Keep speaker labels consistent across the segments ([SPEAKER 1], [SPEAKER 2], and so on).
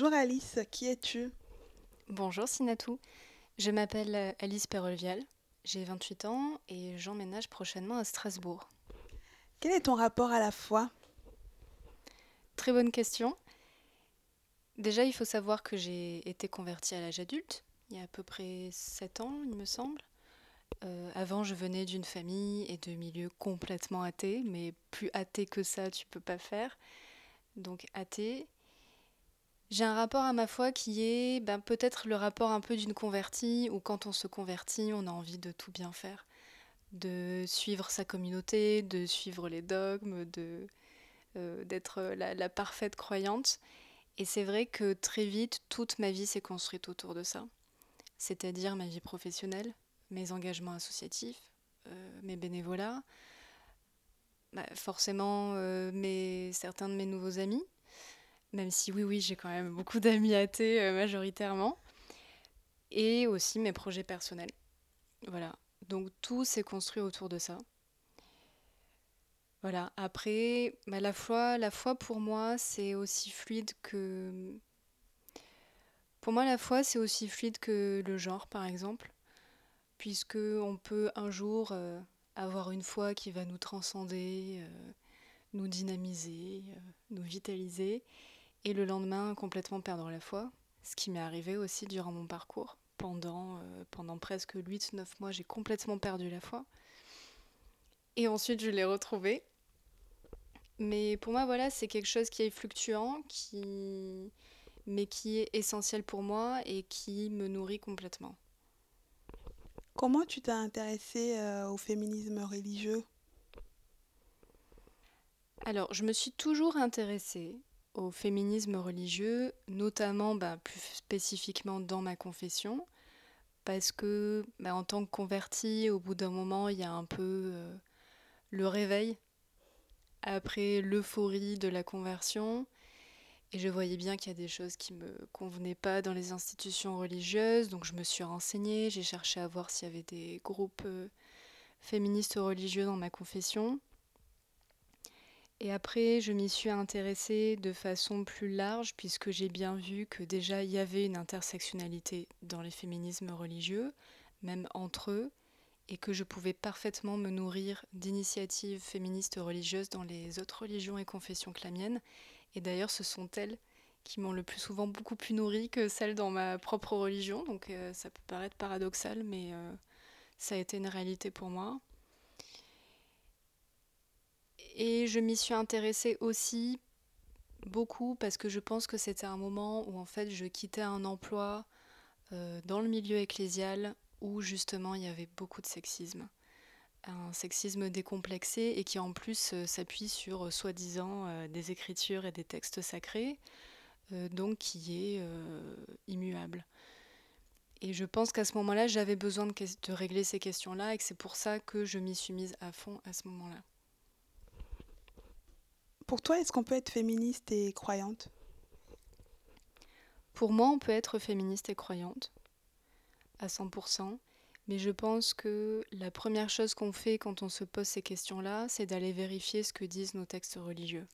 [SPEAKER 1] Bonjour Alice, qui es-tu?
[SPEAKER 2] Bonjour Sinatou, je m'appelle euh, Alice Perolvial, j'ai 28 ans et j'emménage prochainement à Strasbourg.
[SPEAKER 1] Quel est ton rapport à la foi?
[SPEAKER 2] Très bonne question. Déjà, il faut savoir que j'ai été convertie à l'âge adulte, il y a à peu près 7 ans, il me semble. Euh, avant, je venais d'une famille et de milieux complètement athées, mais plus athée que ça, tu peux pas faire. Donc athée. J'ai un rapport à ma foi qui est ben, peut-être le rapport un peu d'une convertie, où quand on se convertit, on a envie de tout bien faire, de suivre sa communauté, de suivre les dogmes, de euh, d'être la, la parfaite croyante. Et c'est vrai que très vite, toute ma vie s'est construite autour de ça, c'est-à-dire ma vie professionnelle, mes engagements associatifs, euh, mes bénévolats, bah, forcément euh, mes, certains de mes nouveaux amis, même si oui, oui, j'ai quand même beaucoup d'amis athées euh, majoritairement, et aussi mes projets personnels. Voilà, donc tout s'est construit autour de ça. Voilà, après, bah, la, foi, la foi pour moi, c'est aussi fluide que... Pour moi, la foi, c'est aussi fluide que le genre, par exemple. Puisque on peut un jour euh, avoir une foi qui va nous transcender, euh, nous dynamiser, nous vitaliser, et le lendemain complètement perdre la foi, ce qui m'est arrivé aussi durant mon parcours. Pendant, pendant presque 8-9 mois, j'ai complètement perdu la foi. Et ensuite, je l'ai retrouvée. Mais pour moi, voilà, c'est quelque chose qui est fluctuant, qui... mais qui est essentiel pour moi et qui me nourrit complètement.
[SPEAKER 1] Comment tu t'es intéressée euh, au féminisme religieux?
[SPEAKER 2] Alors, je me suis toujours intéressée au féminisme religieux, notamment bah, plus spécifiquement dans ma confession, parce que bah, en tant que convertie, au bout d'un moment, il y a un peu euh, le réveil après l'euphorie de la conversion. Et je voyais bien qu'il y a des choses qui me convenaient pas dans les institutions religieuses, donc je me suis renseignée, j'ai cherché à voir s'il y avait des groupes euh, féministes religieux dans ma confession. Et après, je m'y suis intéressée de façon plus large, puisque j'ai bien vu que déjà il y avait une intersectionnalité dans les féminismes religieux, même entre eux, et que je pouvais parfaitement me nourrir d'initiatives féministes religieuses dans les autres religions et confessions que la mienne, et d'ailleurs, ce sont elles qui m'ont le plus souvent beaucoup plus nourrie que celles dans ma propre religion. Donc euh, ça peut paraître paradoxal, mais euh, ça a été une réalité pour moi. Et je m'y suis intéressée aussi beaucoup parce que je pense que c'était un moment où en fait je quittais un emploi euh, dans le milieu ecclésial où justement il y avait beaucoup de sexisme un sexisme décomplexé et qui en plus euh, s'appuie sur euh, soi-disant des écritures et des textes sacrés, donc qui est immuable. Et je pense qu'à ce moment-là, j'avais besoin de, de, régler ces questions-là et que c'est pour ça que je m'y suis mise à fond à ce moment-là.
[SPEAKER 1] Pour toi, est-ce qu'on peut être féministe et croyante?
[SPEAKER 2] Pour moi, on peut être féministe et croyante à 100%. Mais je pense que la première chose qu'on fait quand on se pose ces questions-là, c'est d'aller vérifier ce que disent nos textes religieux.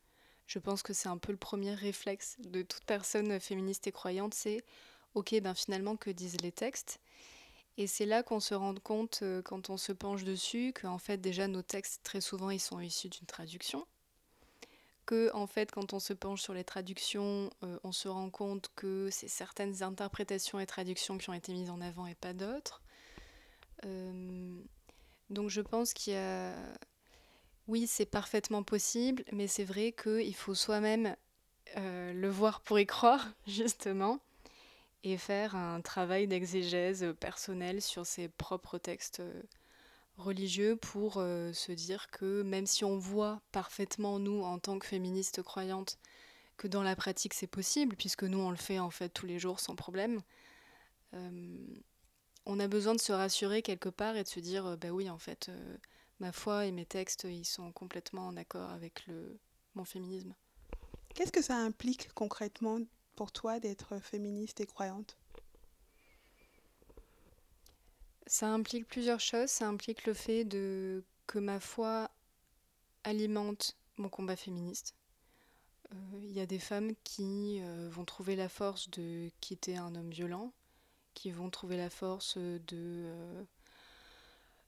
[SPEAKER 2] Je pense que c'est un peu le premier réflexe de toute personne féministe et croyante, c'est ok, ben finalement, que disent les textes? Et c'est là qu'on se rend compte, euh, quand on se penche dessus, qu'en fait déjà nos textes, très souvent, ils sont issus d'une traduction. Que en fait, quand on se penche sur les traductions, euh, on se rend compte que c'est certaines interprétations et traductions qui ont été mises en avant et pas d'autres. Euh, donc je pense qu'il y a... Oui, c'est parfaitement possible, mais c'est vrai qu'il faut soi-même euh, le voir pour y croire, justement, et faire un travail d'exégèse personnel sur ses propres textes religieux pour euh, se dire que même si on voit parfaitement, nous, en tant que féministes croyantes, que dans la pratique c'est possible, puisque nous on le fait en fait tous les jours sans problème, euh, on a besoin de se rassurer quelque part et de se dire, euh, bah oui, en fait, ma foi et mes textes, ils sont complètement en accord avec le, mon féminisme.
[SPEAKER 1] Qu'est-ce que ça implique concrètement pour toi d'être féministe et croyante?
[SPEAKER 2] Ça implique plusieurs choses. Ça implique le fait que ma foi alimente mon combat féministe. Euh, il y a des femmes qui euh, vont trouver la force de quitter un homme violent, qui vont trouver la force de, euh,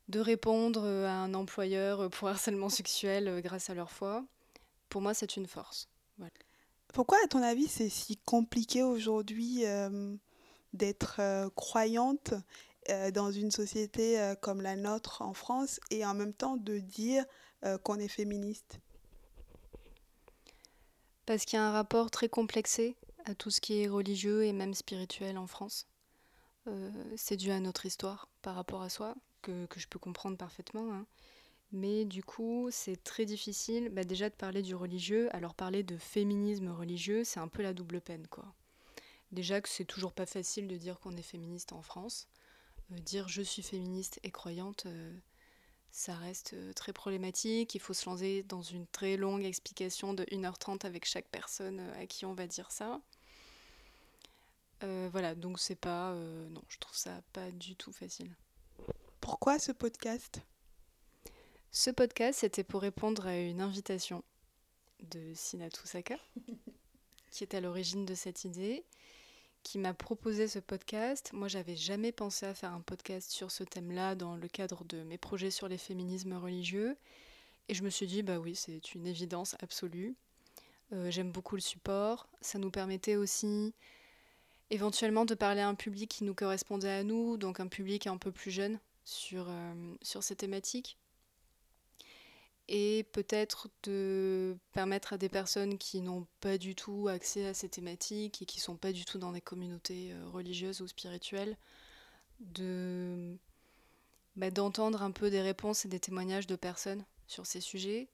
[SPEAKER 2] de répondre à un employeur pour harcèlement sexuel grâce à leur foi. Pour moi, c'est une force.
[SPEAKER 1] Pourquoi, à ton avis, c'est si compliqué aujourd'hui d'être croyante euh, dans une société euh, comme la nôtre en France et en même temps de dire euh, qu'on est féministe
[SPEAKER 2] Parce qu'il y a un rapport très complexé à tout ce qui est religieux et même spirituel en France. c'est dû à notre histoire par rapport à soi, que, que je peux comprendre parfaitement. Hein. Mais du coup, c'est très difficile bah, déjà de parler du religieux. Alors parler de féminisme religieux, c'est un peu la double peine. quoi. Déjà que c'est toujours pas facile de dire qu'on est féministe en France. Euh, dire je suis féministe et croyante, euh, ça reste euh, très problématique. Il faut se lancer dans une très longue explication de 1h30 avec chaque personne à qui on va dire ça. voilà, donc c'est pas. non, je trouve ça pas du tout facile.
[SPEAKER 1] Pourquoi ce podcast?
[SPEAKER 2] Ce podcast, c'était pour répondre à une invitation de Sinatou Saka, qui est à l'origine de cette idée qui m'a proposé ce podcast. Moi, j'avais jamais pensé à faire un podcast sur ce thème-là dans le cadre de mes projets sur les féminismes religieux. Et je me suis dit, bah oui, c'est une évidence absolue. Euh, j'aime beaucoup le support. Ça nous permettait aussi éventuellement de parler à un public qui nous correspondait à nous, donc un public un peu plus jeune sur, euh, sur ces thématiques et peut-être de permettre à des personnes qui n'ont pas du tout accès à ces thématiques et qui sont pas du tout dans des communautés euh, religieuses ou spirituelles bah, d'entendre un peu des réponses et des témoignages de personnes sur ces sujets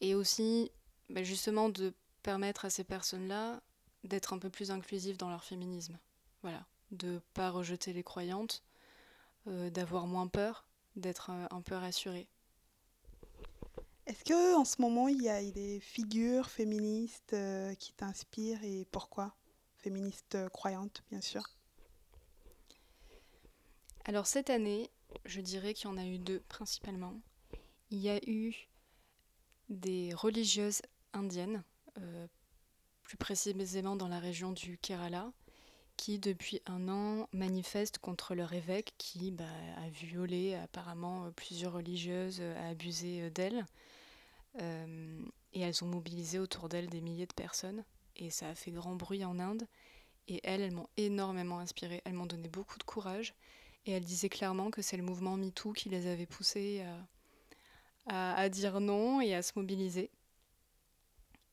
[SPEAKER 2] et aussi bah, justement de permettre à ces personnes-là d'être un peu plus inclusives dans leur féminisme. Voilà, de pas rejeter les croyantes, euh, d'avoir moins peur, d'être euh, un peu rassurée.
[SPEAKER 1] Est-ce que en ce moment il y a des figures féministes euh, qui t'inspirent et pourquoi? Féministes euh, croyantes, bien sûr.
[SPEAKER 2] Alors cette année, je dirais qu'il y en a eu deux principalement. Il y a eu des religieuses indiennes, euh, plus précisément dans la région du Kerala, qui depuis un an manifestent contre leur évêque qui bah, a violé apparemment plusieurs religieuses, a abusé d'elles. Euh, et elles ont mobilisé autour d'elles des milliers de personnes. Et ça a fait grand bruit en Inde. Et elles, elles m'ont énormément inspirée. Elles m'ont donné beaucoup de courage. Et elles disaient clairement que c'est le mouvement MeToo qui les avait poussées à, dire non et à se mobiliser.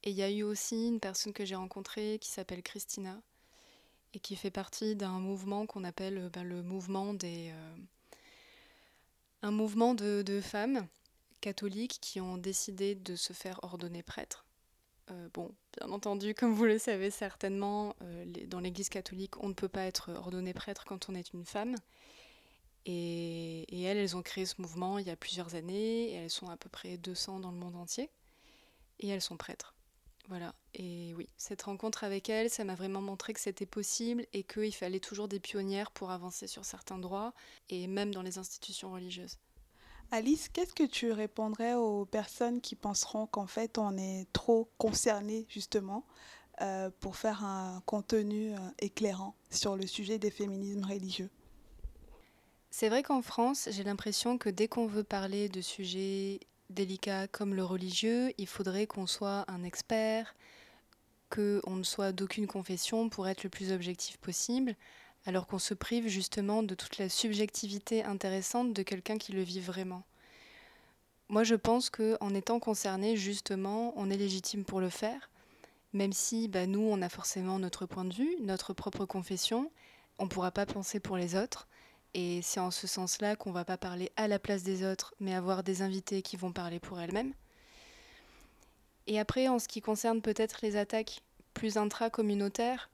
[SPEAKER 2] Et il y a eu aussi une personne que j'ai rencontrée qui s'appelle Christina et qui fait partie d'un mouvement qu'on appelle ben, le mouvement des. Euh, un mouvement de femmes catholiques qui ont décidé de se faire ordonner prêtre. Euh, bon, bien entendu, comme vous le savez certainement, euh, dans l'Église catholique, on ne peut pas être ordonné prêtre quand on est une femme. Et, elles, elles ont créé ce mouvement il y a plusieurs années, et elles sont à peu près 200 dans le monde entier, et elles sont prêtres. Voilà, et oui, cette rencontre avec elles, ça m'a vraiment montré que c'était possible et qu'il fallait toujours des pionnières pour avancer sur certains droits, et même dans les institutions religieuses.
[SPEAKER 1] Alice, qu'est-ce que tu répondrais aux personnes qui penseront qu'en fait on est trop concerné justement euh, pour faire un contenu euh, éclairant sur le sujet des féminismes religieux?
[SPEAKER 2] C'est vrai qu'en France, j'ai l'impression que dès qu'on veut parler de sujets délicats comme le religieux, il faudrait qu'on soit un expert, qu'on ne soit d'aucune confession pour être le plus objectif possible, alors qu'on se prive justement de toute la subjectivité intéressante de quelqu'un qui le vit vraiment. Moi, je pense qu'en étant concerné, justement, on est légitime pour le faire, même si bah, nous, on a forcément notre point de vue, notre propre confession, on ne pourra pas penser pour les autres, Et c'est en ce sens-là qu'on va pas parler à la place des autres, mais avoir des invités qui vont parler pour elles-mêmes. Et après, en ce qui concerne peut-être les attaques plus intra-communautaires,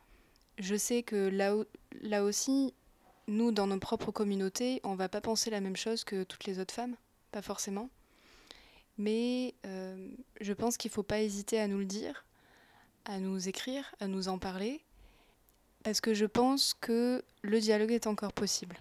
[SPEAKER 2] je sais que là, aussi, nous, dans nos propres communautés, on va pas penser la même chose que toutes les autres femmes, pas forcément. Mais euh, je pense qu'il faut pas hésiter à nous le dire, à nous écrire, à nous en parler, parce que je pense que le dialogue est encore possible.